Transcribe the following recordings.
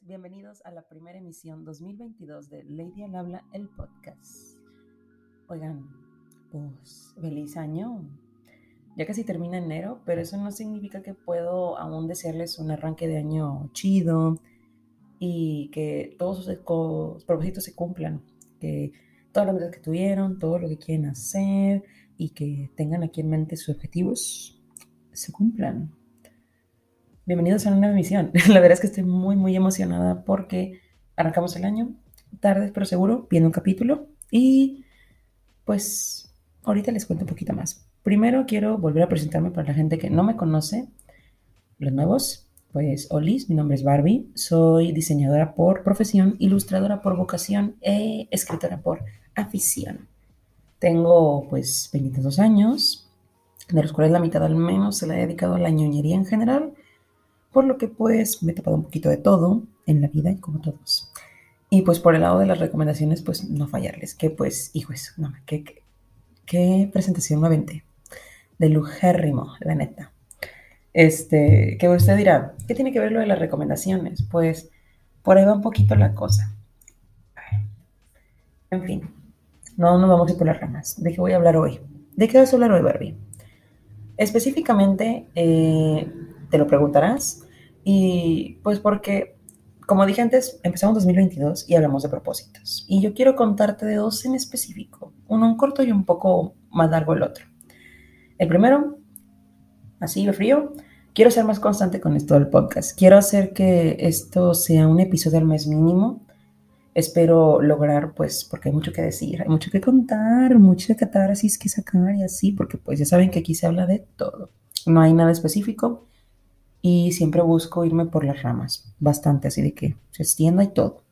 bienvenidos a la primera emisión 2022 de Lady al Habla, el podcast. Oigan, pues feliz año. Ya casi termina enero, pero eso no significa que puedo aún desearles un arranque de año chido y que todos sus propósitos se cumplan, que todas las metas que tuvieron, todo lo que quieren hacer y que tengan aquí en mente sus objetivos se cumplan. Bienvenidos a una nueva emisión. La verdad es que estoy muy, muy emocionada porque arrancamos el año, tarde pero seguro, viene un capítulo y pues ahorita les cuento un poquito más. Primero quiero volver a presentarme para la gente que no me conoce, los nuevos. Pues, Olis, mi nombre es Barbie, soy diseñadora por profesión, ilustradora por vocación e escritora por afición. Tengo pues 22 años, de los cuales la mitad al menos se la he dedicado a la ñoñería en general por lo que pues me he tapado un poquito de todo en la vida y como todos. Y pues por el lado de las recomendaciones, pues no fallarles, que pues, hijos, no, qué, qué, presentación nuevamente, de lujérrimo, la neta. Este, que usted dirá, ¿qué tiene que ver lo de las recomendaciones? Pues por ahí va un poquito la cosa. En fin, no nos vamos a ir por las ramas. ¿De qué voy a hablar hoy? ¿De qué vas a hablar hoy, Barbie? Específicamente, eh, te lo preguntarás, y pues porque, como dije antes, empezamos 2022 y hablamos de propósitos. Y yo quiero contarte de dos en específico, uno un corto y un poco más largo el otro. El primero, así de frío, quiero ser más constante con esto del podcast. Quiero hacer que esto sea un episodio al mes mínimo. Espero lograr, pues, porque hay mucho que decir, hay mucho que contar, así es que sacar y así, porque pues ya saben que aquí se habla de todo. No hay nada específico y siempre busco irme por las ramas, bastante, así de que se extienda y todo.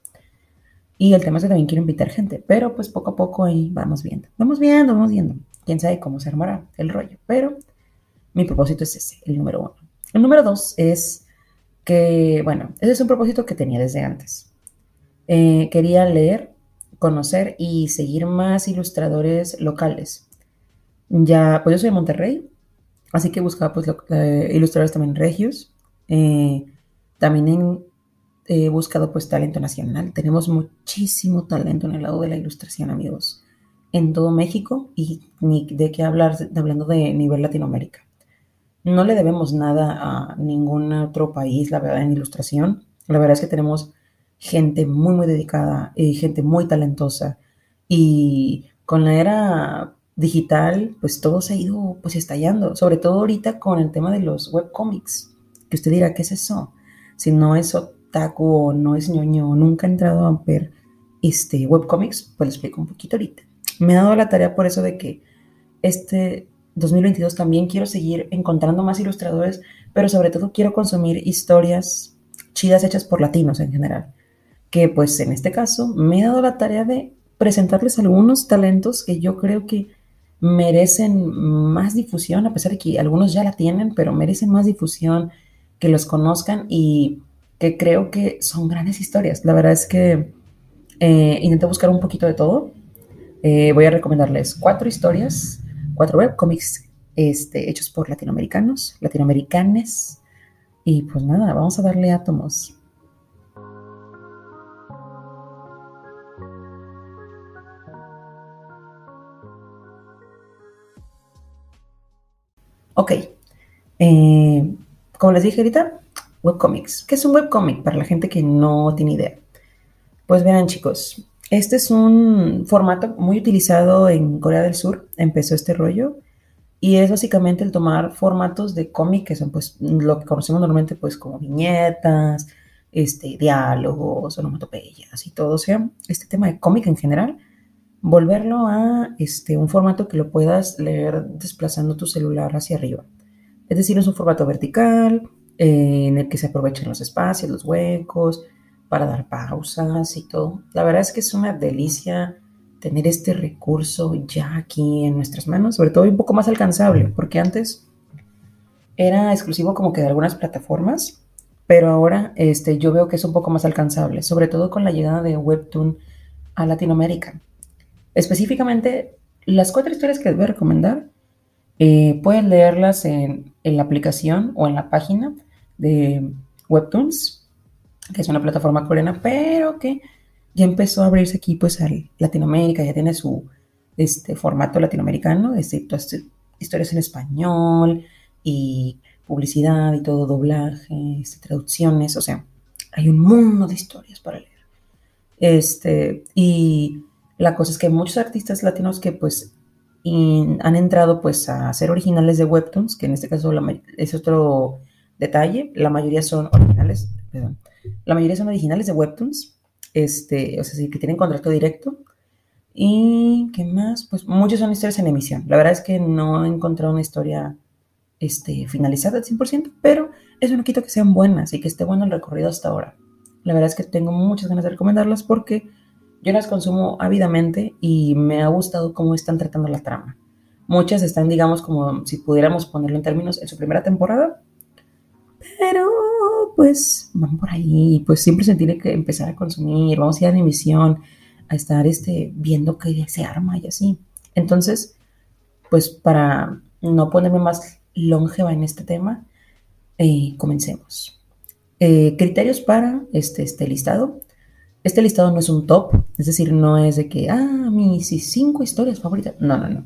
Y el tema es que también quiero invitar gente, pero pues poco a poco ahí vamos viendo, vamos viendo, vamos viendo. Quién sabe cómo se armará el rollo, pero mi propósito es ese, el número uno. El número dos es que, bueno, ese es un propósito que tenía desde antes. Eh, quería leer, conocer y seguir más ilustradores locales. Ya, pues yo soy de Monterrey, Así que buscaba pues eh, ilustradores también regios. Eh, también he buscado pues talento nacional. Tenemos muchísimo talento en el lado de la ilustración, amigos. En todo México y de qué hablar hablando de nivel Latinoamérica. No le debemos nada a ningún otro país, la verdad, en ilustración. La verdad es que tenemos gente muy, muy dedicada y gente muy talentosa. Y con la era digital, pues todo se ha ido pues estallando, sobre todo ahorita con el tema de los webcomics, que usted dirá, ¿qué es eso? Si no es otaku o no es ñoño, nunca ha entrado a ver este webcomics, pues le explico un poquito ahorita. Me ha dado la tarea por eso de que este 2022 también quiero seguir encontrando más ilustradores, pero sobre todo quiero consumir historias chidas hechas por latinos en general. Que pues en este caso me he dado la tarea de presentarles algunos talentos que yo creo que merecen más difusión, a pesar de que algunos ya la tienen, pero merecen más difusión, que los conozcan y que creo que son grandes historias. La verdad es que eh, intenté buscar un poquito de todo. Eh, voy a recomendarles cuatro historias, cuatro webcomics este, hechos por latinoamericanos, latinoamericanes. Y pues nada, vamos a darle átomos. Ok, eh, como les dije ahorita, webcomics. ¿Qué es un webcomic para la gente que no tiene idea? Pues vean chicos, este es un formato muy utilizado en Corea del Sur, empezó este rollo, y es básicamente el tomar formatos de cómic que son pues lo que conocemos normalmente pues como viñetas, este, diálogos, onomatopeyas y todo, o sea, este tema de cómic en general, volverlo a este, un formato que lo puedas leer desplazando tu celular hacia arriba. Es decir, es un formato vertical eh, en el que se aprovechan los espacios, los huecos, para dar pausas y todo. La verdad es que es una delicia tener este recurso ya aquí en nuestras manos, sobre todo un poco más alcanzable, porque antes era exclusivo como que de algunas plataformas, pero ahora este, yo veo que es un poco más alcanzable, sobre todo con la llegada de Webtoon a Latinoamérica. Específicamente, las cuatro historias que les voy a recomendar, eh, pueden leerlas en, la aplicación o en la página de Webtoons. que es una plataforma coreana, pero que ya empezó a abrirse aquí pues a Latinoamérica, ya tiene su este, formato latinoamericano, este, historias en español y publicidad y todo, doblaje, este, traducciones, o sea, hay un mundo de historias para leer. Este, y la cosa es que muchos artistas latinos que pues han entrado pues a ser originales de webtoons, que en este caso es otro detalle, la mayoría son originales, la mayoría son originales de webtoons, este, o sea, que tienen contrato directo. Y qué más, pues muchos son historias en emisión. La verdad es que no he encontrado una historia este, finalizada al 100%, pero eso no quita que sean buenas y que esté bueno el recorrido hasta ahora. La verdad es que tengo muchas ganas de recomendarlas porque yo las consumo ávidamente y me ha gustado cómo están tratando la trama. Muchas están, digamos, como si pudiéramos ponerlo en términos, en su primera temporada, pero pues van por ahí, pues siempre se tiene que empezar a consumir, vamos a ir a la emisión, a estar este, viendo qué se arma y así. Entonces, pues para no ponerme más longeva en este tema, eh, comencemos. Eh, criterios para este, este listado. Este listado no es un top, es decir, no es de que, ah, mis cinco historias favoritas. No, no, no.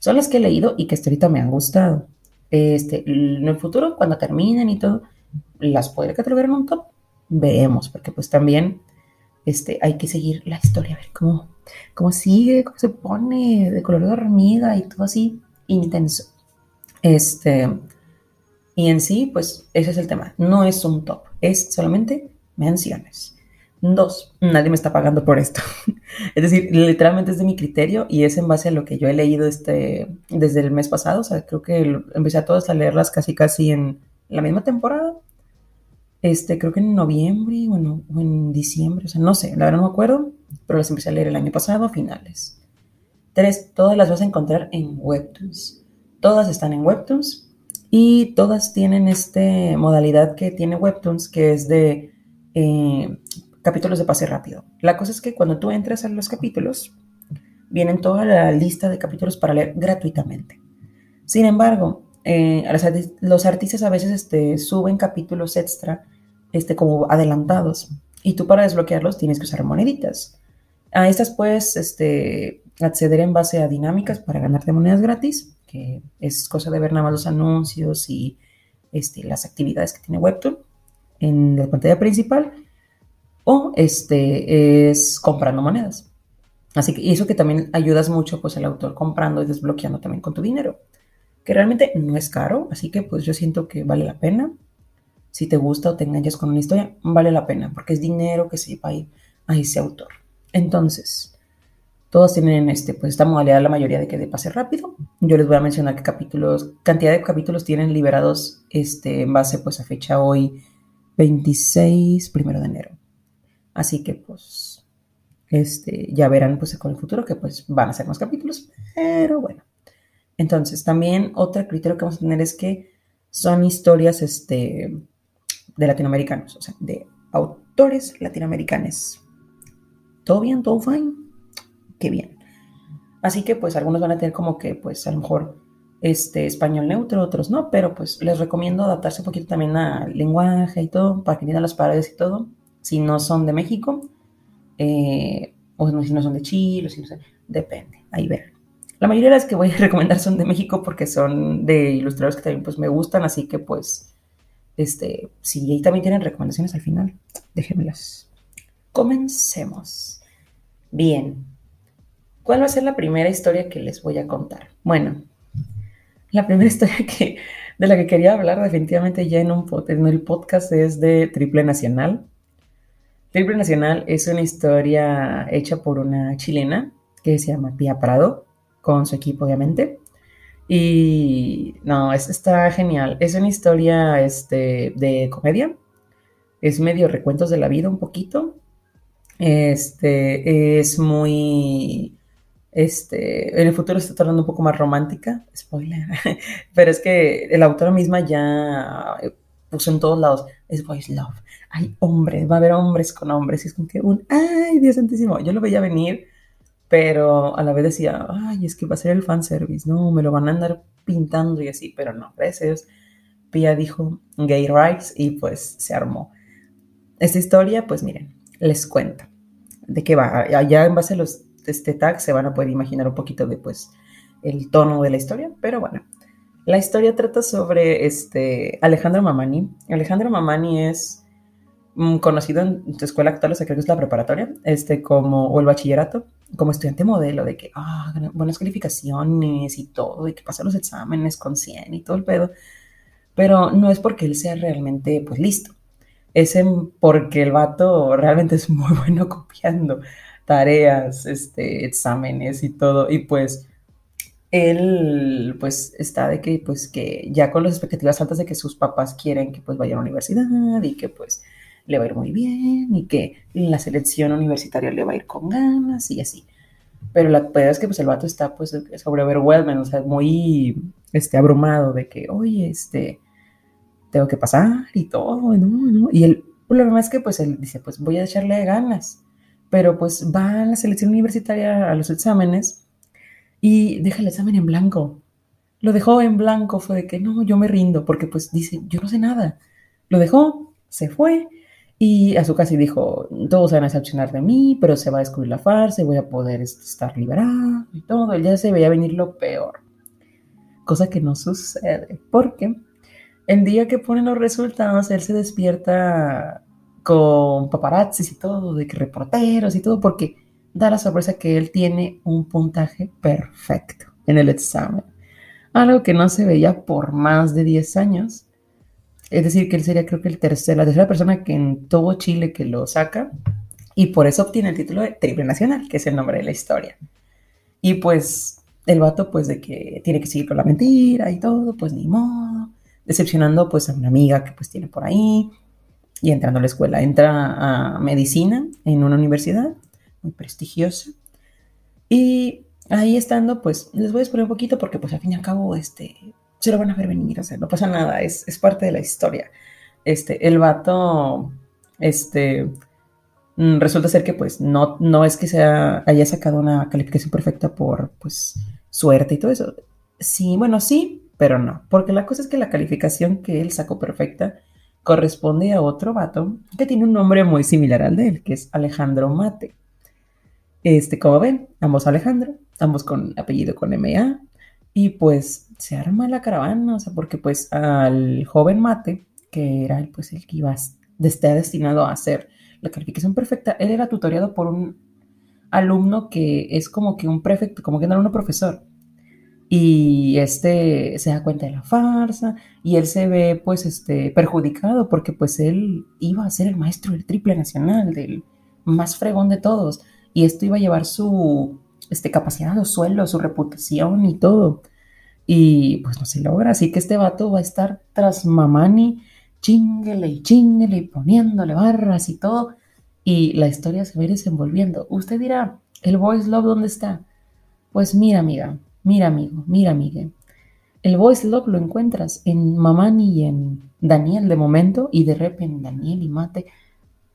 Son las que he leído y que hasta ahorita me han gustado. Este, en el futuro, cuando terminen y todo, las puede catalogar en un top. Veamos, porque pues también este, hay que seguir la historia, a ver cómo, cómo sigue, cómo se pone de color de hormiga y todo así intenso. Este, y en sí, pues ese es el tema. No es un top, es solamente menciones. Dos, nadie me está pagando por esto. es decir, literalmente es de mi criterio y es en base a lo que yo he leído este, desde el mes pasado. O sea, creo que empecé a todas a leerlas casi casi en la misma temporada. Este, creo que en noviembre bueno, o en diciembre, o sea, no sé, la verdad no me acuerdo, pero las empecé a leer el año pasado a finales. Tres, todas las vas a encontrar en Webtoons. Todas están en Webtoons y todas tienen esta modalidad que tiene Webtoons, que es de eh, capítulos de pase rápido. La cosa es que cuando tú entras a los capítulos, vienen toda la lista de capítulos para leer gratuitamente. Sin embargo, eh, los artistas a veces este, suben capítulos extra este, como adelantados y tú para desbloquearlos tienes que usar moneditas. A estas puedes este, acceder en base a dinámicas para ganarte monedas gratis, que es cosa de ver nada más los anuncios y este, las actividades que tiene Webtoon en la pantalla principal o este, es comprando monedas. Así que eso que también ayudas mucho pues el autor comprando y desbloqueando también con tu dinero, que realmente no es caro, así que pues yo siento que vale la pena. Si te gusta o te enganchas con una historia, vale la pena, porque es dinero que se va a ir a ese autor. Entonces, todos tienen este, pues esta modalidad, la mayoría de que de pase rápido. Yo les voy a mencionar qué capítulos, cantidad de capítulos tienen liberados este, en base pues a fecha hoy, 26, primero de enero. Así que pues este, ya verán pues con el futuro que pues van a ser más capítulos, pero bueno. Entonces también otro criterio que vamos a tener es que son historias este, de latinoamericanos, o sea, de autores latinoamericanos. ¿Todo bien? ¿Todo fine? Qué bien. Así que pues algunos van a tener como que pues a lo mejor este español neutro, otros no, pero pues les recomiendo adaptarse un poquito también al lenguaje y todo, para que entiendan las paredes y todo si no son de México, eh, o si no son de Chile, o si no son, depende, ahí ver. La mayoría de las que voy a recomendar son de México porque son de ilustradores que también pues me gustan, así que pues, este, si ahí también tienen recomendaciones al final, déjenmelas. Comencemos. Bien, ¿cuál va a ser la primera historia que les voy a contar? Bueno, la primera historia que, de la que quería hablar definitivamente ya en, un, en el podcast es de Triple Nacional. Triple Nacional es una historia hecha por una chilena que se llama Pia Prado, con su equipo obviamente. Y no, es, está genial. Es una historia este, de comedia. Es medio recuentos de la vida un poquito. Este es muy. Este, en el futuro está tornando un poco más romántica, spoiler, pero es que la autora misma ya puso en todos lados, es voice love, hay hombres, va a haber hombres con hombres. Y es como que un, ay, Dios santísimo. Yo lo veía venir, pero a la vez decía, ay, es que va a ser el fanservice, no, me lo van a andar pintando y así, pero no, gracias. Pia dijo gay rights y pues se armó. esta historia, pues miren, les cuento de qué va. Allá en base a los este, tags se van a poder imaginar un poquito de, pues, el tono de la historia, pero bueno. La historia trata sobre este Alejandro Mamani. Alejandro Mamani es conocido en tu escuela actual, o sea, creo que es la preparatoria, este, como, o el bachillerato, como estudiante modelo, de que, ah, buenas calificaciones y todo, y que pasa los exámenes con 100 y todo el pedo, pero no es porque él sea realmente, pues, listo, es porque el vato realmente es muy bueno copiando tareas, este, exámenes y todo, y pues, él pues está de que pues que ya con las expectativas altas de que sus papás quieren que pues vaya a la universidad y que pues le va a ir muy bien y que la selección universitaria le va a ir con ganas y así. Pero la verdad es que pues el vato está pues sobre overwhelmed, o muy este, abrumado de que, oye, este, tengo que pasar y todo, ¿no? ¿no? Y el problema es que pues él dice, pues voy a echarle ganas, pero pues va a la selección universitaria a los exámenes y deja el examen en blanco. Lo dejó en blanco, fue de que no, yo me rindo, porque pues dice, yo no sé nada. Lo dejó, se fue y a su casa y dijo, todos van a decepcionar de mí, pero se va a descubrir la farsa y voy a poder este, estar liberado y todo. ya se veía venir lo peor. Cosa que no sucede, porque el día que ponen los resultados, él se despierta con paparazzis y todo, de que reporteros y todo, porque da la sorpresa que él tiene un puntaje perfecto en el examen. Algo que no se veía por más de 10 años. Es decir, que él sería creo que el tercer, la tercera persona que en todo Chile que lo saca y por eso obtiene el título de Triple Nacional, que es el nombre de la historia. Y pues el vato pues de que tiene que seguir con la mentira y todo, pues ni modo, decepcionando pues a una amiga que pues tiene por ahí y entrando a la escuela. Entra a medicina en una universidad muy prestigiosa. Y ahí estando, pues les voy a exponer un poquito porque pues al fin y al cabo, este, se lo van a ver venir, o sea, no pasa nada, es, es parte de la historia. Este, el vato, este, mm, resulta ser que pues no, no es que sea, haya sacado una calificación perfecta por pues suerte y todo eso. Sí, bueno, sí, pero no, porque la cosa es que la calificación que él sacó perfecta corresponde a otro vato que tiene un nombre muy similar al de él, que es Alejandro Mate. Este, como ven, ambos Alejandro, ambos con apellido con MA, y pues se arma la caravana, o sea, porque pues al joven Mate, que era pues el que iba, estar destinado a hacer la calificación perfecta, él era tutoriado por un alumno que es como que un prefecto, como que un profesor. Y este se da cuenta de la farsa y él se ve pues este perjudicado porque pues él iba a ser el maestro del triple nacional, del más fregón de todos y esto iba a llevar su este, capacidad, su suelo, su reputación y todo. Y pues no se logra, así que este vato va a estar tras Mamani, chinguele y chinguele y poniéndole barras y todo. Y la historia se va a ir desenvolviendo. Usted dirá, ¿el voice love dónde está? Pues mira, amiga, mira, amigo, mira, amiga. El voice love lo encuentras en Mamani y en Daniel de momento, y de repente Daniel y Mate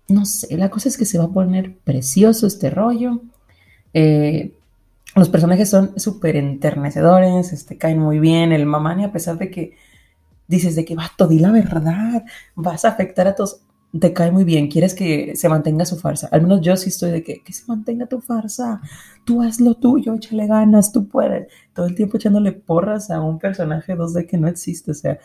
no sé, la cosa es que se va a poner precioso este rollo. Eh, los personajes son súper enternecedores, este, caen muy bien. El Mamani, a pesar de que dices de que vato, di la verdad, vas a afectar a todos, te cae muy bien. Quieres que se mantenga su farsa. Al menos yo sí estoy de que, que se mantenga tu farsa. Tú haz lo tuyo, échale ganas, tú puedes. Todo el tiempo echándole porras a un personaje 2D que no existe. O sea,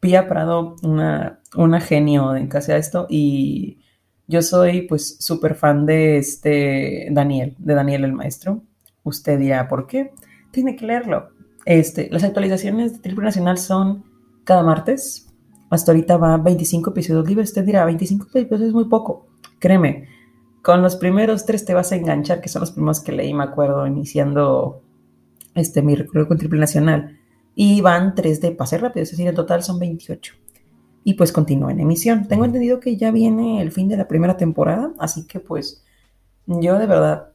Pia Prado, una, una genio en casi a esto y yo soy pues súper fan de este Daniel, de Daniel el Maestro. Usted dirá, ¿por qué? Tiene que leerlo. Este, las actualizaciones de Triple Nacional son cada martes. Hasta ahorita va 25 episodios libres. Usted dirá, 25 episodios es muy poco. Créeme, con los primeros tres te vas a enganchar, que son los primeros que leí, me acuerdo, iniciando este, mi recorrido con Triple Nacional. Y van tres de pase rápido, es decir, en total son 28 y pues continúa en emisión. Tengo entendido que ya viene el fin de la primera temporada, así que pues yo de verdad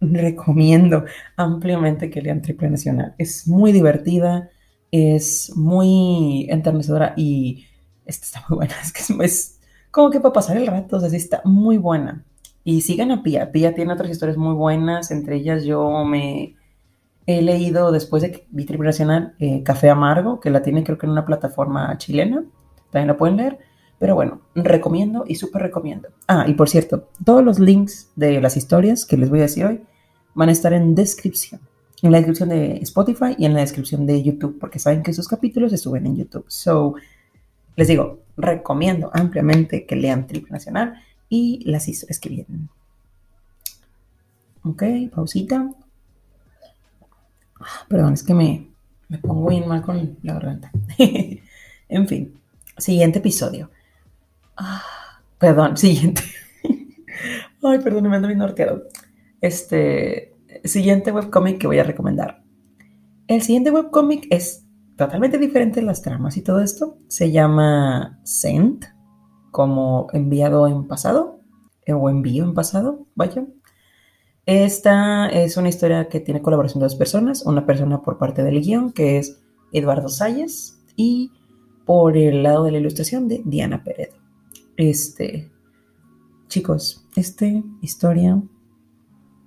recomiendo ampliamente que lean Triple Nacional. Es muy divertida, es muy enternecedora y esta está muy buena. Es que es, como que para pasar el rato, o sea, sí está muy buena. Y sigan a Pia. Pia tiene otras historias muy buenas, entre ellas yo me he leído después de que vi Triple Nacional eh, Café Amargo, que la tiene creo que en una plataforma chilena también la pueden leer. Pero bueno, recomiendo y súper recomiendo. Ah, y por cierto, todos los links de las historias que les voy a decir hoy van a estar en descripción. En la descripción de Spotify y en la descripción de YouTube, porque saben que esos capítulos se suben en YouTube. So, les digo, recomiendo ampliamente que lean Triple Nacional y las historias que vienen. Ok, pausita. Ah, perdón, es que me, me pongo bien mal con la garganta. en fin, siguiente episodio. Ah, perdón, siguiente. Ay, perdón, me ando bien norteado. Este, siguiente webcomic que voy a recomendar. El siguiente webcomic es totalmente diferente de las tramas y todo esto. Se llama Sent, como enviado en pasado, eh, o envío en pasado, vaya. Esta es una historia que tiene colaboración de dos personas, una persona por parte del guion, que es Eduardo Salles, y por el lado de la ilustración de Diana Peredo. Este, chicos, esta historia,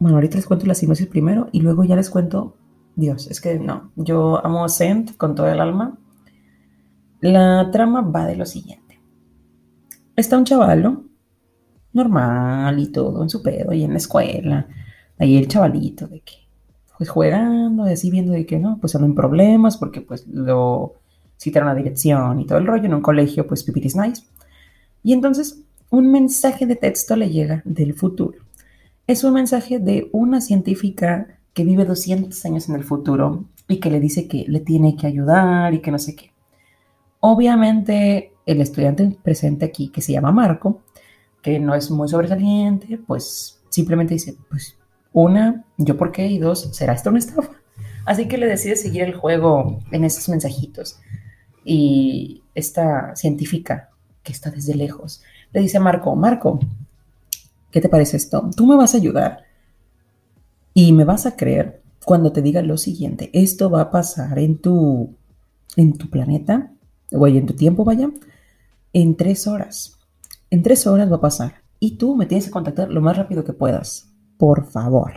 bueno, ahorita les cuento la sinopsis primero y luego ya les cuento, Dios, es que no, yo amo a Sent con todo el alma. La trama va de lo siguiente. Está un chavalo, normal y todo, en su pedo y en la escuela. Ahí el chavalito de que, pues jugando, y así viendo de que no, pues ando en problemas porque pues lo citaron a dirección y todo el rollo en un colegio, pues pipiris nice. Y entonces un mensaje de texto le llega del futuro. Es un mensaje de una científica que vive 200 años en el futuro y que le dice que le tiene que ayudar y que no sé qué. Obviamente el estudiante presente aquí, que se llama Marco, que no es muy sobresaliente, pues simplemente dice, pues una, yo por qué, y dos, ¿será esto una estafa? Así que le decide seguir el juego en esos mensajitos. Y esta científica que está desde lejos, le dice a Marco, Marco, ¿qué te parece esto? Tú me vas a ayudar y me vas a creer cuando te diga lo siguiente, esto va a pasar en tu, en tu planeta, o en tu tiempo, vaya, en tres horas. En tres horas va a pasar. Y tú me tienes que contactar lo más rápido que puedas. Por favor.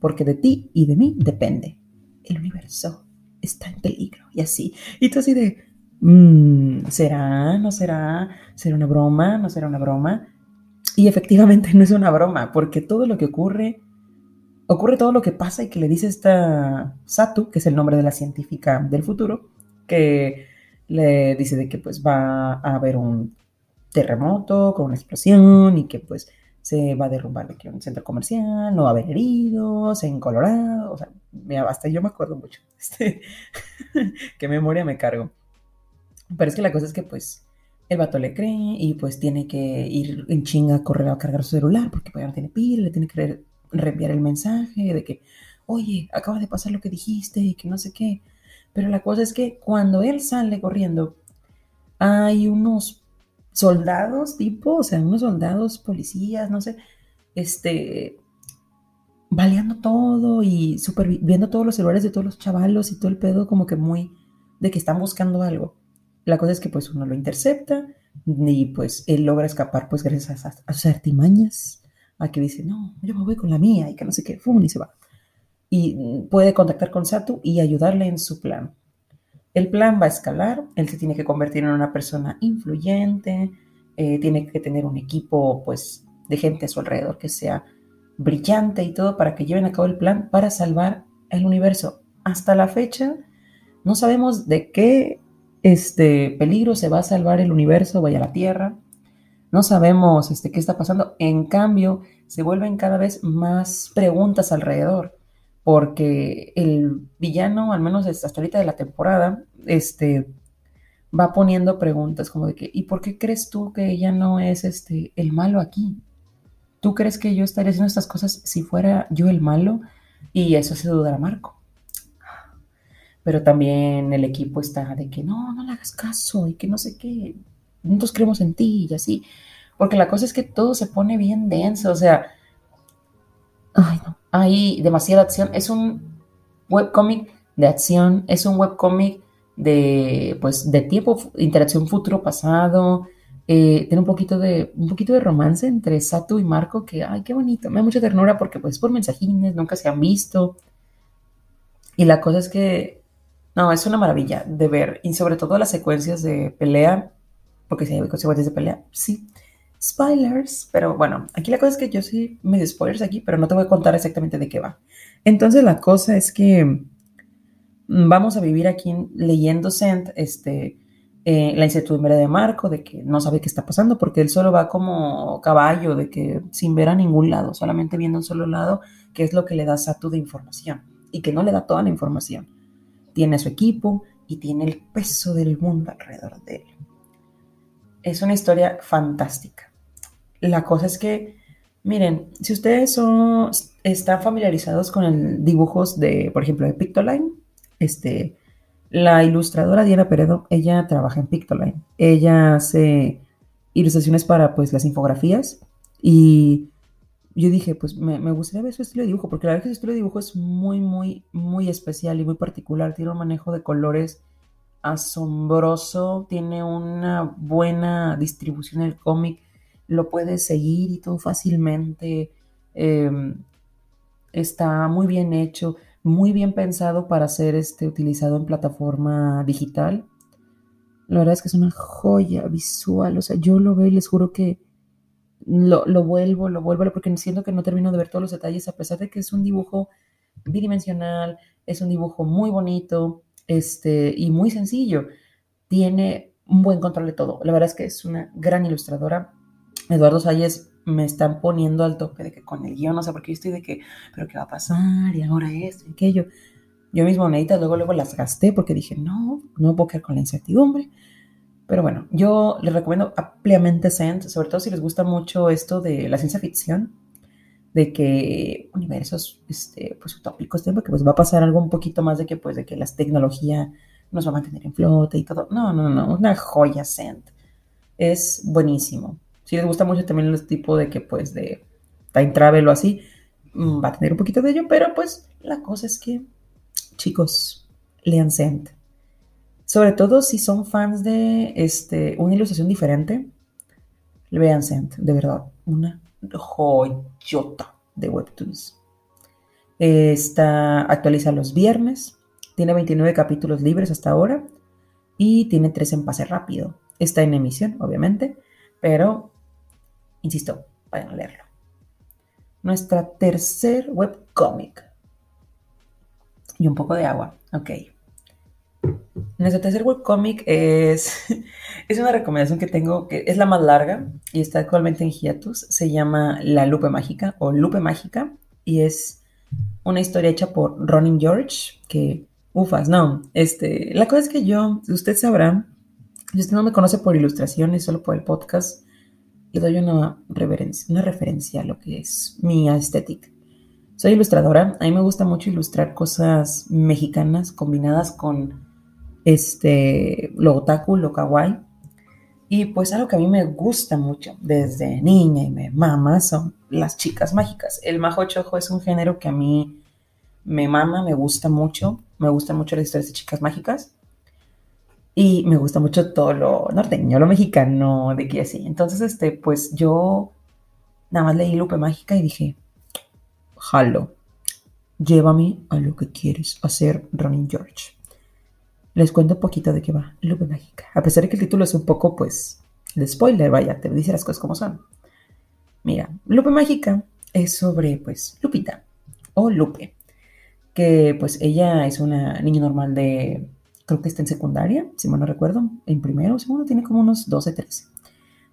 Porque de ti y de mí depende. El universo está en peligro. Y así. Y tú así de, Mm, ¿será? ¿No será? ¿Será una broma? ¿No será una broma? Y efectivamente no es una broma, porque todo lo que ocurre, ocurre todo lo que pasa y que le dice esta Satu, que es el nombre de la científica del futuro, que le dice de que pues va a haber un terremoto con una explosión y que pues se va a derrumbar aquí un centro comercial, no va a haber heridos en Colorado, o sea, hasta yo me acuerdo mucho, este, qué memoria me cargo. Pero es que la cosa es que pues el vato le cree y pues tiene que ir en chinga a correr a cargar su celular porque pues ya no tiene pila, le tiene que reenviar el mensaje de que, oye, acaba de pasar lo que dijiste y que no sé qué. Pero la cosa es que cuando él sale corriendo, hay unos soldados tipo, o sea, unos soldados, policías, no sé, este, baleando todo y viendo todos los celulares de todos los chavalos y todo el pedo como que muy de que están buscando algo. La cosa es que pues uno lo intercepta y pues él logra escapar pues gracias a, sus artimañas, a que dice, no, yo me voy con la mía y que no sé qué, fum, y se va. Y puede contactar con Satu y ayudarle en su plan. El plan va a escalar, él se tiene que convertir en una persona influyente, eh, tiene que tener un equipo pues de gente a su alrededor que sea brillante y todo para que lleven a cabo el plan para salvar el universo. Hasta la fecha no sabemos de qué este peligro se va a salvar el universo, vaya la Tierra. No sabemos este, qué está pasando. En cambio, se vuelven cada vez más preguntas alrededor, porque el villano, al menos hasta ahorita de la temporada, este, va poniendo preguntas como de que, ¿y por qué crees tú que ella no es este, el malo aquí? ¿Tú crees que yo estaría haciendo estas cosas si fuera yo el malo? Y eso hace dudar a Marco pero también el equipo está de que no, no le hagas caso y que no sé qué, nosotros creemos en ti y así, porque la cosa es que todo se pone bien denso, o sea, ay, no, hay demasiada acción, es un webcómic de acción, es un webcómic de, pues, de tiempo, interacción futuro-pasado, eh, tiene un poquito de un poquito de romance entre Sato y Marco que ay qué bonito me da mucha ternura porque pues por mensajines nunca se han visto. Y la cosa es que no, es una maravilla de ver y sobre todo las secuencias de pelea, porque si hay consecuencias de pelea, sí. Spoilers, pero bueno, aquí la cosa es que yo sí me spoilers aquí, pero no te voy a contar exactamente de qué va. Entonces la cosa es que mm, vamos a vivir aquí leyendo Sent, este, eh, la incertidumbre de Marco, de que no sabe qué está pasando, porque él solo va como caballo, de que sin ver a ningún lado, solamente viendo un solo lado, que es lo que le da Satu de información, y que no le da toda la información. Tiene su equipo y tiene el peso del mundo alrededor de él. Es una historia fantástica. La cosa es que, miren, si ustedes son, están familiarizados con el dibujos de, por ejemplo, de Pictoline, este, la ilustradora Diana Peredo, ella trabaja en Pictoline. Ella hace ilustraciones para pues las infografías y yo dije, pues me, me, gustaría ver su estilo de dibujo, porque la verdad que su estilo de dibujo es muy, muy, muy especial y muy particular. Tiene un manejo de colores asombroso, tiene una buena distribución del cómic lo puedes seguir y todo fácilmente. Em, está muy bien hecho, muy bien pensado para ser este, utilizado en plataforma digital. La verdad es que es una joya visual. O sea, yo lo veo y les juro que lo, lo vuelvo, lo vuelvo, porque siento que no termino de ver todos los detalles, a pesar de que es un dibujo bidimensional, es un dibujo muy bonito este, y muy sencillo. Tiene un buen control de todo. La verdad es que es una gran ilustradora Eduardo Salles me están poniendo al tope de que con el guion, no sé por qué estoy de que, pero qué va a pasar y ahora esto y aquello. Yo mismo moneditas luego, luego las gasté porque dije, no, no puedo quedar con la incertidumbre. Pero bueno, yo les recomiendo ampliamente Sent, sobre todo si les gusta mucho esto de la ciencia ficción, de que universos este, pues, utópicos, porque pues va a pasar algo un poquito más de que, pues, de que la tecnología nos va a mantener en flote y todo. No, no, no, una joya Sent. Es buenísimo si les gusta mucho también el tipo de que, pues, de time travel o así, mm, va a tener un poquito de ello, pero pues la cosa es que, chicos, lean Sent. Sobre todo si son fans de este, una ilustración diferente, vean Sent, de verdad, una joyota de Webtoons. Está actualiza los viernes, tiene 29 capítulos libres hasta ahora y tiene 3 en pase rápido. Está en emisión, obviamente, pero Insisto, vayan a leerlo. Nuestra tercer webcomic. Y un poco de agua. Ok. Nuestro tercer webcomic es, es una recomendación que tengo, que es la más larga y está actualmente en hiatus. Se llama La Lupe Mágica o Lupe Mágica y es una historia hecha por Ronin George, que, ufas, no. Este, la cosa es que yo, usted sabrá, si usted no me conoce por ilustraciones, solo por el podcast, le doy una reverencia, una referencia a lo que es mi estética. Soy ilustradora, a mí me gusta mucho ilustrar cosas mexicanas combinadas con este, lo otaku, lo kawaii. Y pues algo que a mí me gusta mucho desde niña y me mama son las chicas mágicas. El majo chojo es un género que a mí me mama, me gusta mucho. Me gustan mucho las historias de chicas mágicas. Y me gusta mucho todo lo norteño, lo mexicano, de que así. Entonces, este, pues yo nada más leí Lupe Mágica y dije, jalo, llévame a lo que quieres hacer, Ronin George. Les cuento un poquito de qué va Lupe Mágica. A pesar de que el título es un poco, pues, de spoiler, vaya, te dice las cosas como son. Mira, Lupe Mágica es sobre, pues, Lupita o Lupe, que pues ella es una niña normal de creo que está en secundaria, si mal no recuerdo, en primero o segundo, tiene como unos 12, 13.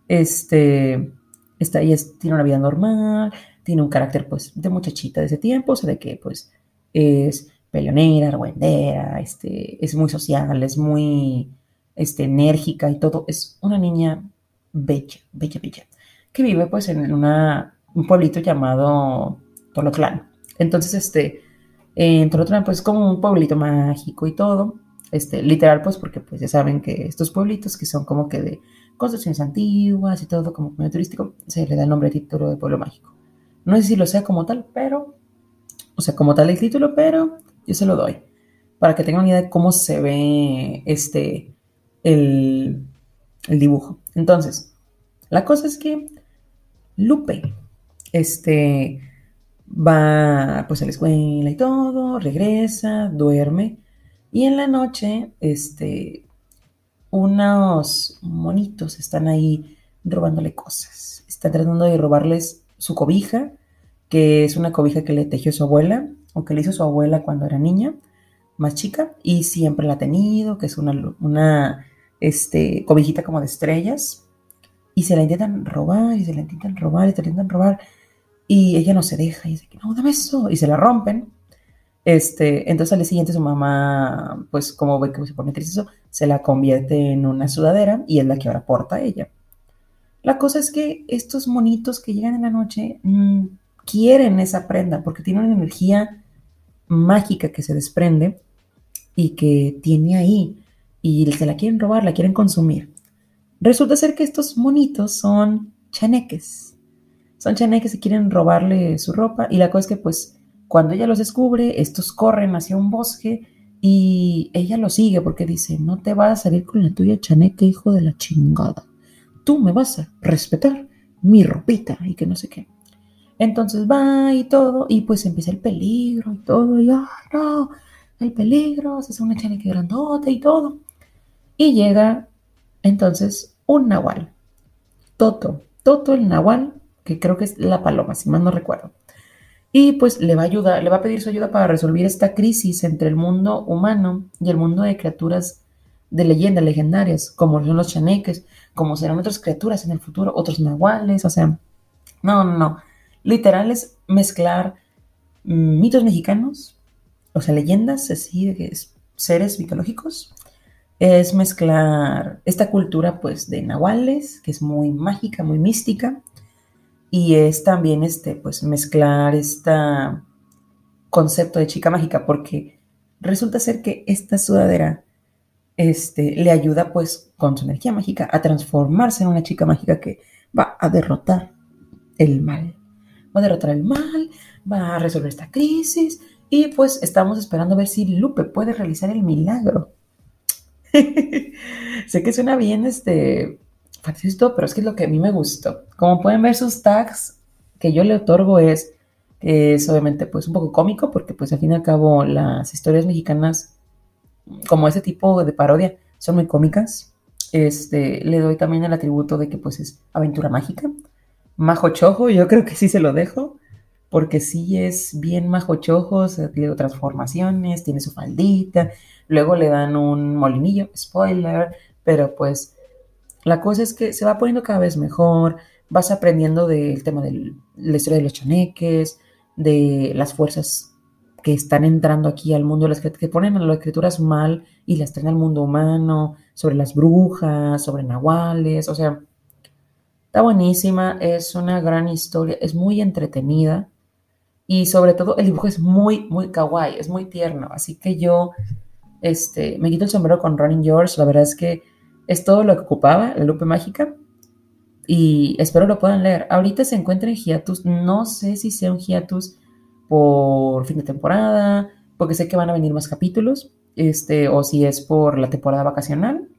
Este, está, ella tiene una vida normal, tiene un carácter pues de muchachita de ese tiempo, o sea, de que pues es peleonera, argüendera, este, es muy social, es muy este, enérgica y todo. Es una niña bella, bella, bella, que vive pues en un pueblito llamado Toloclán. Entonces, este, en Toloclán pues como un pueblito mágico y todo. Este, literal, pues porque pues ya saben que estos pueblitos que son como que de construcciones antiguas y todo como medio turístico, se le da el nombre de título de pueblo mágico. No sé si lo sea como tal, pero, o sea, como tal el título, pero yo se lo doy. Para que tengan una idea de cómo se ve este, el, el dibujo. Entonces, la cosa es que Lupe, este, va pues a la escuela y todo, regresa, duerme y en la noche, este, unos monitos están ahí robándole cosas. Están tratando de robarles su cobija, que es una cobija que le tejió su abuela, o que le hizo su abuela cuando era niña, más chica, y siempre la ha tenido, que es una, una este, cobijita como de estrellas, y se la intentan robar, y se la intentan robar, y se la intentan robar, y ella no se deja, y dice, no, dame eso, y se la rompen. Este, entonces al siguiente su mamá, pues como ve que se pone triste eso, se la convierte en una sudadera y es la que ahora porta ella. La cosa es que estos monitos que llegan en la noche mmm, quieren esa prenda porque tiene una energía mágica que se desprende y que tiene ahí y se la quieren robar, la quieren consumir. Resulta ser que estos monitos son chaneques. Son chaneques que quieren robarle su ropa y la cosa es que pues cuando ella los descubre, estos corren hacia un bosque y ella lo sigue porque dice, no te vas a salir con la tuya chaneque, hijo de la chingada. Tú me vas a respetar mi ropita y que no sé qué. Entonces va y todo, y pues empieza el peligro y todo, y ¡ay, no! El peligro, se hace una chaneque grandota y todo. Y llega entonces un nahual, Toto, Toto el nahual, que creo que es la paloma, si mal no recuerdo y pues le va a ayudar, le va a pedir su ayuda para resolver esta crisis entre el mundo humano y el mundo de criaturas de leyendas legendarias, como son los chaneques, como serán otras criaturas en el futuro, otros nahuales, o sea, no, no, no. Literal es mezclar mitos mexicanos, o sea, leyendas así de seres mitológicos, es mezclar esta cultura pues de nahuales, que es muy mágica, muy mística, y es también este, pues, mezclar este concepto de chica mágica, porque resulta ser que esta sudadera este, le ayuda, pues, con su energía mágica a transformarse en una chica mágica que va a derrotar el mal. Va a derrotar el mal, va a resolver esta crisis y pues estamos esperando a ver si Lupe puede realizar el milagro. sé que suena bien este esto, pero es que es lo que a mí me gustó. Como pueden ver, sus tags que yo le otorgo es, es obviamente pues un poco cómico, porque pues al fin y al cabo las historias mexicanas, como ese tipo de parodia, son muy cómicas. Este, le doy también el atributo de que pues es aventura mágica. Majo Chojo, yo creo que sí se lo dejo, porque sí es bien Majo Chojo, tiene transformaciones, tiene su faldita, luego le dan un molinillo, spoiler, pero pues la cosa es que se va poniendo cada vez mejor, vas aprendiendo del tema de la historia de los chaneques, de las fuerzas que están entrando aquí al mundo, las que, ponen a las escrituras mal y las traen al mundo humano, sobre las brujas, sobre nahuales, o sea, está buenísima, es una gran historia, es muy entretenida y sobre todo el dibujo es muy, muy kawaii, es muy tierno, así que yo este, me quito el sombrero con Running George, la verdad es que es todo lo que ocupaba, la lupe mágica. Y espero lo puedan leer. Ahorita se encuentra en hiatus. No sé si sea un hiatus por fin de temporada, porque sé que van a venir más capítulos, este, o si es por la temporada vacacional.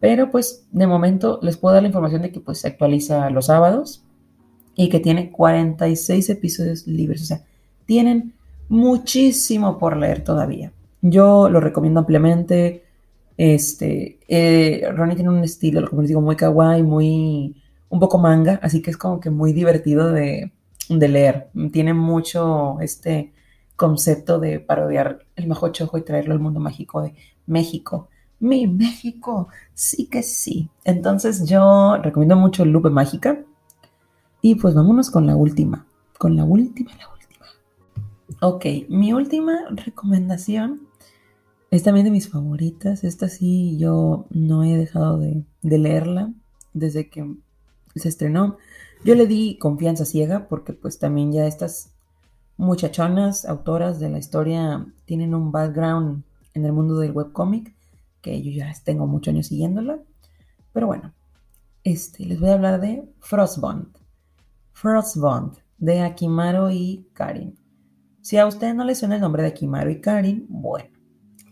Pero pues de momento les puedo dar la información de que pues se actualiza los sábados y que tiene 46 episodios libres. O sea, tienen muchísimo por leer todavía. Yo lo recomiendo ampliamente. Este, eh, Ronnie tiene un estilo, como les digo, muy kawaii, muy, un poco manga, así que es como que muy divertido de, leer. Tiene mucho este concepto de parodiar el majochojo y traerlo al mundo mágico de México. Mi México, sí que sí. Entonces yo recomiendo mucho Lupe Mágica. Y pues vámonos con la última. Con la última, la última. Ok, mi última recomendación es también de mis favoritas. Esta sí, yo no he dejado de, leerla desde que se estrenó. Yo le di confianza ciega porque pues también ya estas muchachonas, autoras de la historia, tienen un background en el mundo del webcomic que yo ya tengo muchos años siguiéndola. Pero bueno, este, les voy a hablar de Frostbond. Frostbond, de Akimaro y Karin. Si a usted no le suena el nombre de Akimaro y Karin, bueno,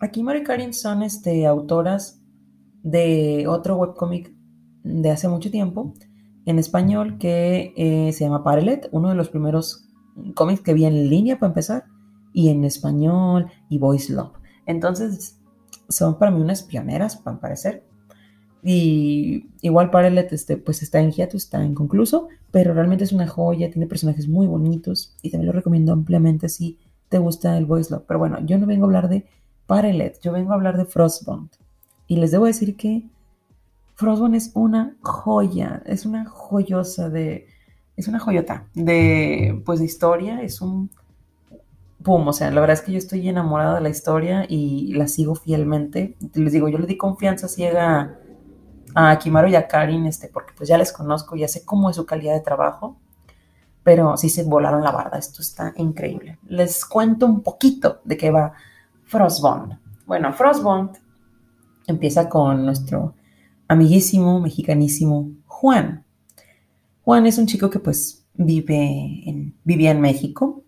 Aquí Mari Karin son este, autoras de otro webcomic de hace mucho tiempo en español que eh, se llama Parelet, uno de los primeros cómics que vi en línea para empezar, y en español y Voice Love. Entonces, son para mí unas pioneras, para parecer. Y igual Parallel este, pues está en hiato, está inconcluso, pero realmente es una joya, tiene personajes muy bonitos y también lo recomiendo ampliamente si te gusta el voice love. Pero bueno, yo no vengo a hablar de Parallel, yo vengo a hablar de Frostbound. Y les debo decir que Frostbone es una joya, es una joyosa de, es una joyota de, pues, de historia, es un, pum, o sea, la verdad es que yo estoy enamorada de la historia y la sigo fielmente. Les digo, yo le di confianza ciega a Kimaru y a Karin, este, porque pues ya les conozco, ya sé cómo es su calidad de trabajo, pero sí se volaron la barda, esto está increíble. Les cuento un poquito de qué va Frostbond. Bueno, Frostbond empieza con nuestro amiguísimo, mexicanísimo Juan. Juan es un chico que pues vive en, vivía en México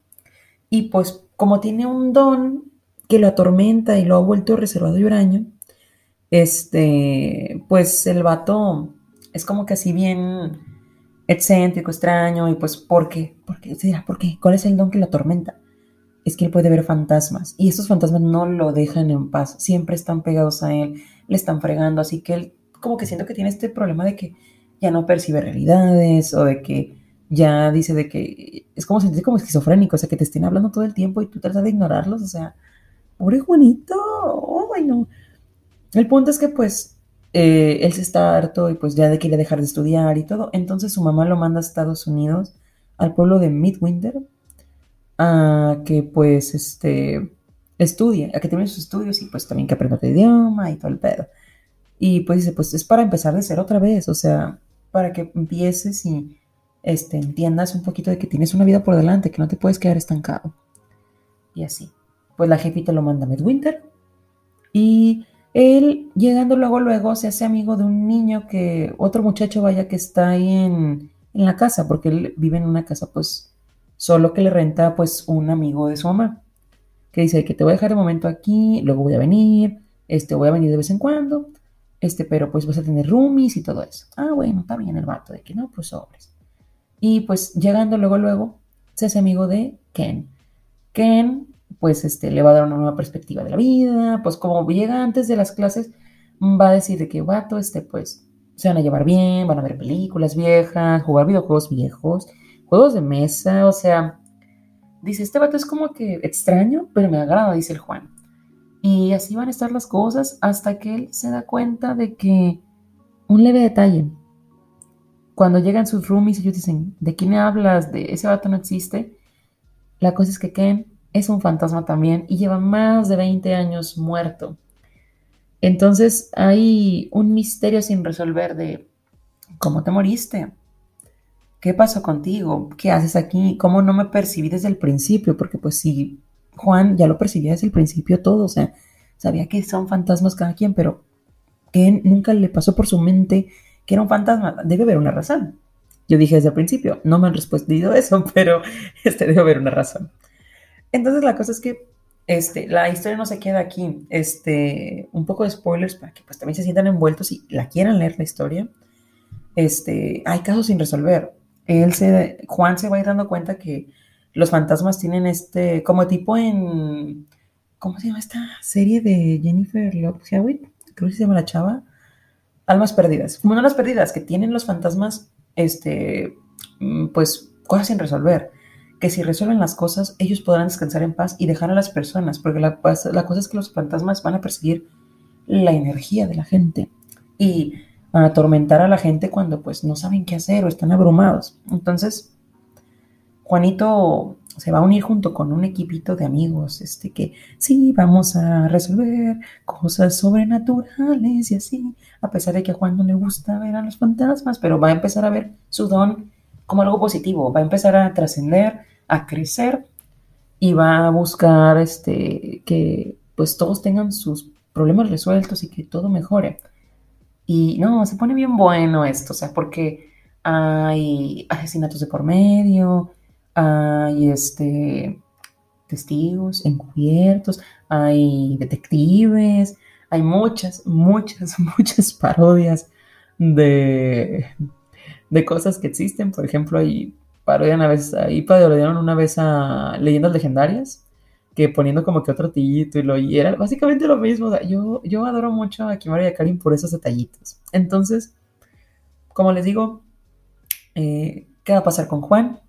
y pues como tiene un don que lo atormenta y lo ha vuelto reservado y huraño, este, pues el vato es como que así bien excéntrico, extraño, y pues ¿por qué? ¿Por qué? ¿por qué? ¿Cuál es el don que lo atormenta? Es que él puede ver fantasmas y estos fantasmas no lo dejan en paz, siempre están pegados a él, le están fregando, así que él como que siento que tiene este problema de que ya no percibe realidades o de que ya dice de que es como sentirse como esquizofrénico, o sea, que te estén hablando todo el tiempo y tú tratas de ignorarlos, o sea, pobre Juanito, oh, no. El punto es que pues eh, él se está harto y pues ya de quiere dejar de estudiar y todo, entonces su mamá lo manda a Estados Unidos, al pueblo de Midwinter, a que pues este estudie, a que termine sus estudios y pues también que aprenda el idioma y todo el pedo. Y pues dice, pues es para empezar de ser otra vez, o sea, para que empieces y este, entiendas un poquito de que tienes una vida por delante, que no te puedes quedar estancado. Y así. Pues la jefita lo manda a Midwinter y él, llegando luego, luego, se hace amigo de un niño que, otro muchacho, vaya, que está ahí en, en la casa, porque él vive en una casa, pues, solo que le renta, pues, un amigo de su mamá, que dice que te voy a dejar de momento aquí, luego voy a venir, este, voy a venir de vez en cuando, este, pero pues vas a tener roomies y todo eso. Ah, bueno, está bien el vato, de que no, pues sobres. Y pues llegando luego, luego, se hace amigo de Ken. Ken, pues este, le va a dar una nueva perspectiva de la vida, pues como llega antes de las clases, va a decir de que vato, este, pues se van a llevar bien, van a ver películas viejas, jugar videojuegos viejos, juegos de mesa, o sea, dice, este vato es como que extraño, pero me agrada, dice el Juan. Y así van a estar las cosas hasta que él se da cuenta de que un leve detalle. Cuando llegan sus roomies, ellos dicen, ¿de quién hablas? De ese vato no existe. La cosa es que Ken es un fantasma también y lleva más de 20 años muerto. Entonces hay un misterio sin resolver de cómo te moriste. ¿Qué pasó contigo? ¿Qué haces aquí? ¿Cómo no me percibí desde el principio? Porque pues si Juan ya lo percibía desde el principio todo, o sea, sabía que son fantasmas cada quien, pero que nunca le pasó por su mente que era un fantasma. Debe haber una razón. Yo dije desde el principio, no me han respondido eso, pero este, debe haber una razón. Entonces la cosa es que este, la historia no se queda aquí. Este, un poco de spoilers para que pues también se sientan envueltos y la quieran leer la historia. Este, hay casos sin resolver. Él se, Juan se va a ir dando cuenta que los fantasmas tienen este, como tipo en, ¿cómo se llama esta serie de Jennifer Love Hewitt? Creo que se llama la chava. Almas perdidas. Como no las perdidas, que tienen los fantasmas, este, mm, pues, cosas sin resolver. Que si resuelven las cosas, ellos podrán descansar en paz y dejar a las personas, porque la, la cosa es que los fantasmas van a perseguir la energía de la gente y a atormentar a la gente cuando pues no saben qué hacer o están abrumados. Entonces, Juanito se va a unir junto con un equipito de amigos, este que sí, vamos a resolver cosas sobrenaturales y así, a pesar de que a Juan no le gusta ver a los fantasmas, pero va a empezar a ver su don como algo positivo, va a empezar a trascender, a crecer y va a buscar este que pues todos tengan sus problemas resueltos y que todo mejore. Y no, se pone bien bueno esto, o sea, porque hay asesinatos de por medio, hay este, testigos encubiertos, hay detectives, hay muchas, muchas, muchas parodias de, de cosas que existen. Por ejemplo, hay parodian a veces, ahí parodiaron una vez a leyendas legendarias. que poniendo como que otro título y era básicamente lo mismo. yo, yo adoro mucho a Kimari y a Karin por esos detallitos. Entonces, como les digo, eh, ¿qué va a pasar con Juan?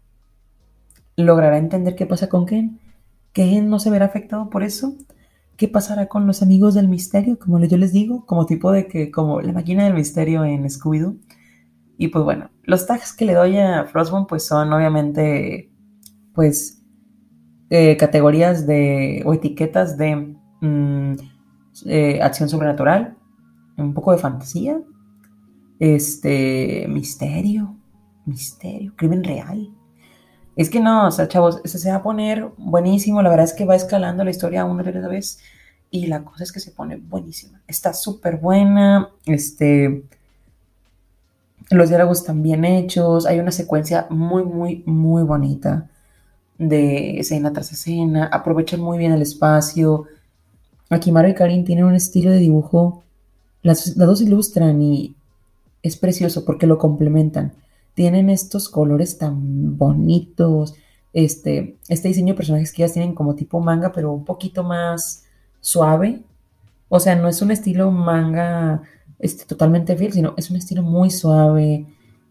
¿Logrará entender qué pasa con Ken? ¿Ken no se verá afectado por eso? ¿Qué pasará con los amigos del misterio? Como yo les digo, como tipo de que, como la máquina del misterio en Scooby-Doo. Y pues bueno, los tags que le doy a Frostbone pues son obviamente, pues, eh, categorías de, o etiquetas de mm, eh, acción sobrenatural, un poco de fantasía, este, misterio, misterio, crimen real. Es que no, o sea, chavos, se va a poner buenísimo. La verdad es que va escalando la historia una vez a vez. Y la cosa es que se pone buenísima. Está súper buena. Este. Los diálogos están bien hechos. Hay una secuencia muy, muy, muy bonita de escena tras escena. Aprovechan muy bien el espacio. Aquí Mario y Karin tienen un estilo de dibujo. Las dos ilustran y es precioso porque lo complementan tienen estos colores tan bonitos, este, este diseño de personajes que ellas tienen como tipo manga, pero un poquito más suave. O sea, no es un estilo manga este, totalmente fiel, sino es un estilo muy suave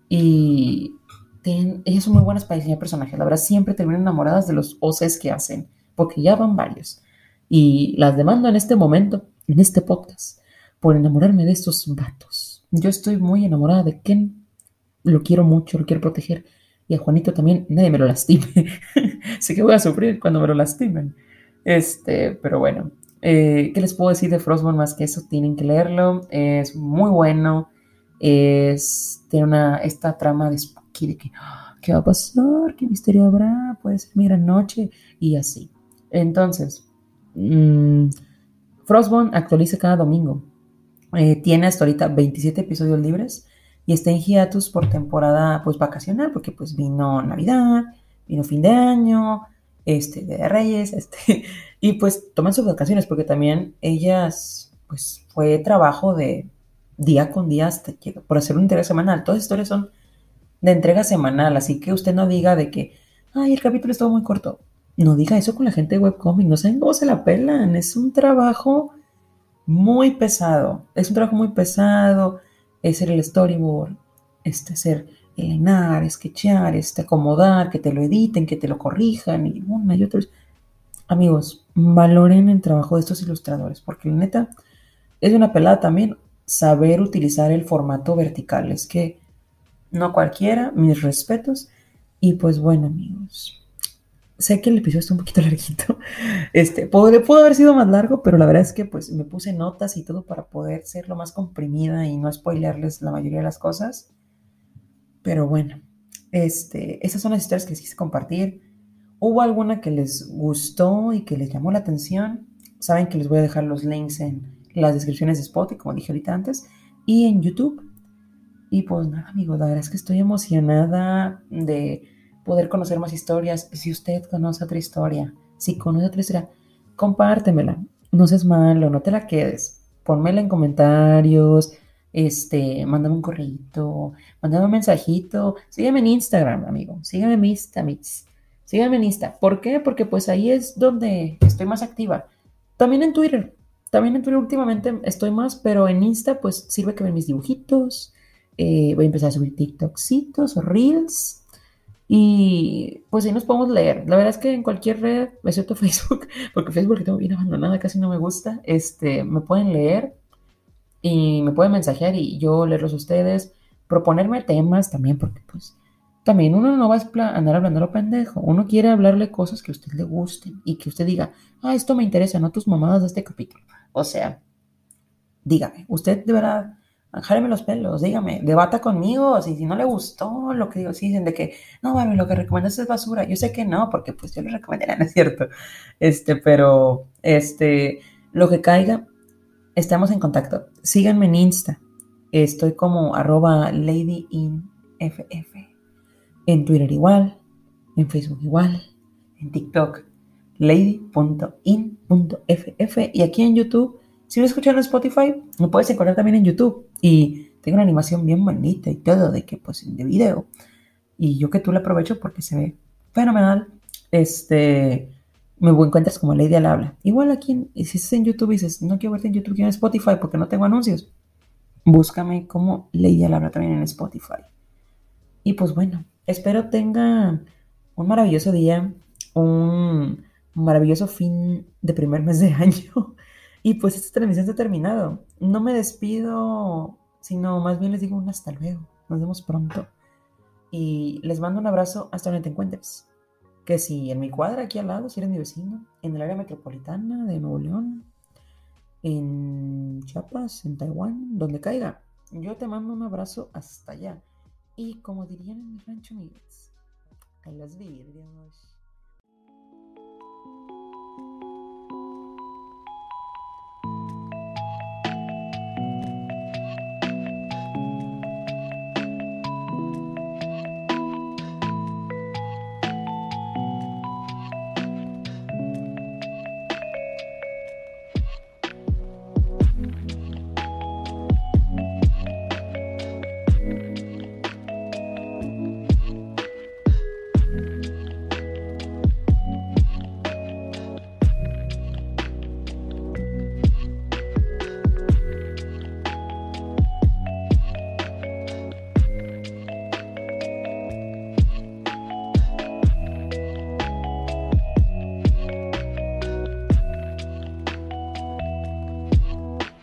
y ellas son muy buenas para diseñar personajes. La verdad, siempre terminan enamoradas de los OCs que hacen, porque ya van varios. Y las demando en este momento, en este podcast, por enamorarme de estos vatos. Yo estoy muy enamorada de Ken lo quiero mucho, lo quiero proteger. Y a Juanito también, nadie me lo lastime. sé que voy a sufrir cuando me lo lastimen. Este, pero bueno, eh, ¿qué les puedo decir de Frostborn más que eso? Tienen que leerlo. Es muy bueno. Es, tiene una, esta trama de spooky que, ah, ¿qué va a pasar? ¿Qué misterio habrá? Puede ser mi gran noche. Y así. Entonces, mmm, Frostborn actualiza cada domingo. Eh, tiene hasta ahorita 27 episodios libres y está en hiatus por temporada pues vacacional, porque pues vino Navidad, vino fin de año, este, de Reyes, este, y pues toman sus vacaciones porque también ellas, pues fue trabajo de día con día hasta por hacer un entrega semanal. Todas las historias son de entrega semanal, así que usted no diga de que, ay, el capítulo estuvo muy corto. No diga eso con la gente de webcomic, no saben cómo se la pelan, es un trabajo muy pesado, es un trabajo muy pesado, es el storyboard, este, ser elenar, sketchear, este, acomodar, que te lo editen, que te lo corrijan y una y otra Amigos, valoren el trabajo de estos ilustradores, porque la neta es una pelada también saber utilizar el formato vertical. Es que no cualquiera, mis respetos. Y pues bueno, amigos, sé que el episodio está un poquito larguito. Este, pudo, pudo, haber sido más largo, pero la verdad es que pues me puse notas y todo para poder ser lo más comprimida y no spoilearles la mayoría de las cosas. Pero bueno, este, esas son las historias que quise compartir. ¿Hubo alguna que les gustó y que les llamó la atención? Saben que les voy a dejar los links en las descripciones de Spotify, como dije ahorita antes, y en YouTube. Y pues nada, amigos, la verdad es que estoy emocionada de poder conocer más historias. Si usted conoce otra historia, si conoce otra historia, compártemela. No seas malo, no te la quedes. Pónmela en comentarios, este, mándame un correo, mándame un mensajito. Sígueme en Instagram, amigo. Sígueme en Insta, Sígueme en Insta. ¿Por qué? Porque pues ahí es donde estoy más activa. También en Twitter. También en Twitter últimamente estoy más, pero en Insta pues sirve que ven mis dibujitos. Eh, voy a empezar a subir TikToksitos o Reels. Y pues ahí nos podemos leer. La verdad es que en cualquier red, excepto Facebook, porque Facebook tengo bien abandonada, casi no me gusta, este, me pueden leer y me pueden mensajear y yo leerlos a ustedes, proponerme temas también, porque pues también uno no va a andar hablando lo pendejo, uno quiere hablarle cosas que a usted le gusten y que usted diga, ah, esto me interesa, no tus mamadas de este capítulo. O sea, dígame, usted de verdad jáleme los pelos, dígame, debata conmigo, si, no le gustó lo que digo, si dicen de que, no, Barbie, lo que recomiendas es basura, yo sé que no, porque pues yo le recomendaría, no es cierto, este, pero, este, lo que caiga, estamos en contacto, síganme en Insta, estoy como arroba ladyinff, en Twitter igual, en Facebook igual, en TikTok lady.in.ff y aquí en YouTube si me escuchan en Spotify, me puedes encontrar también en YouTube. Y tengo una animación bien bonita y todo de que, pues, de video. Y yo que tú la aprovecho porque se ve fenomenal. Este, me encuentras como Lady al habla. Igual aquí, si estás en YouTube y dices, no quiero verte en YouTube, quiero en Spotify porque no tengo anuncios, búscame como Lady al habla también en Spotify. Y pues bueno, espero tengan un maravilloso día, un maravilloso fin de primer mes de año. Y pues esta transmisión está terminado. No me despido, sino más bien les digo un hasta luego. Nos vemos pronto. Y les mando un abrazo hasta donde te encuentres que si en mi cuadra aquí al lado, si eres mi vecino, en el área metropolitana de Nuevo León, en Chiapas, en Taiwán, donde caiga, yo te mando un abrazo hasta allá. Y como dirían en mi rancho, amigos, a las vidrios.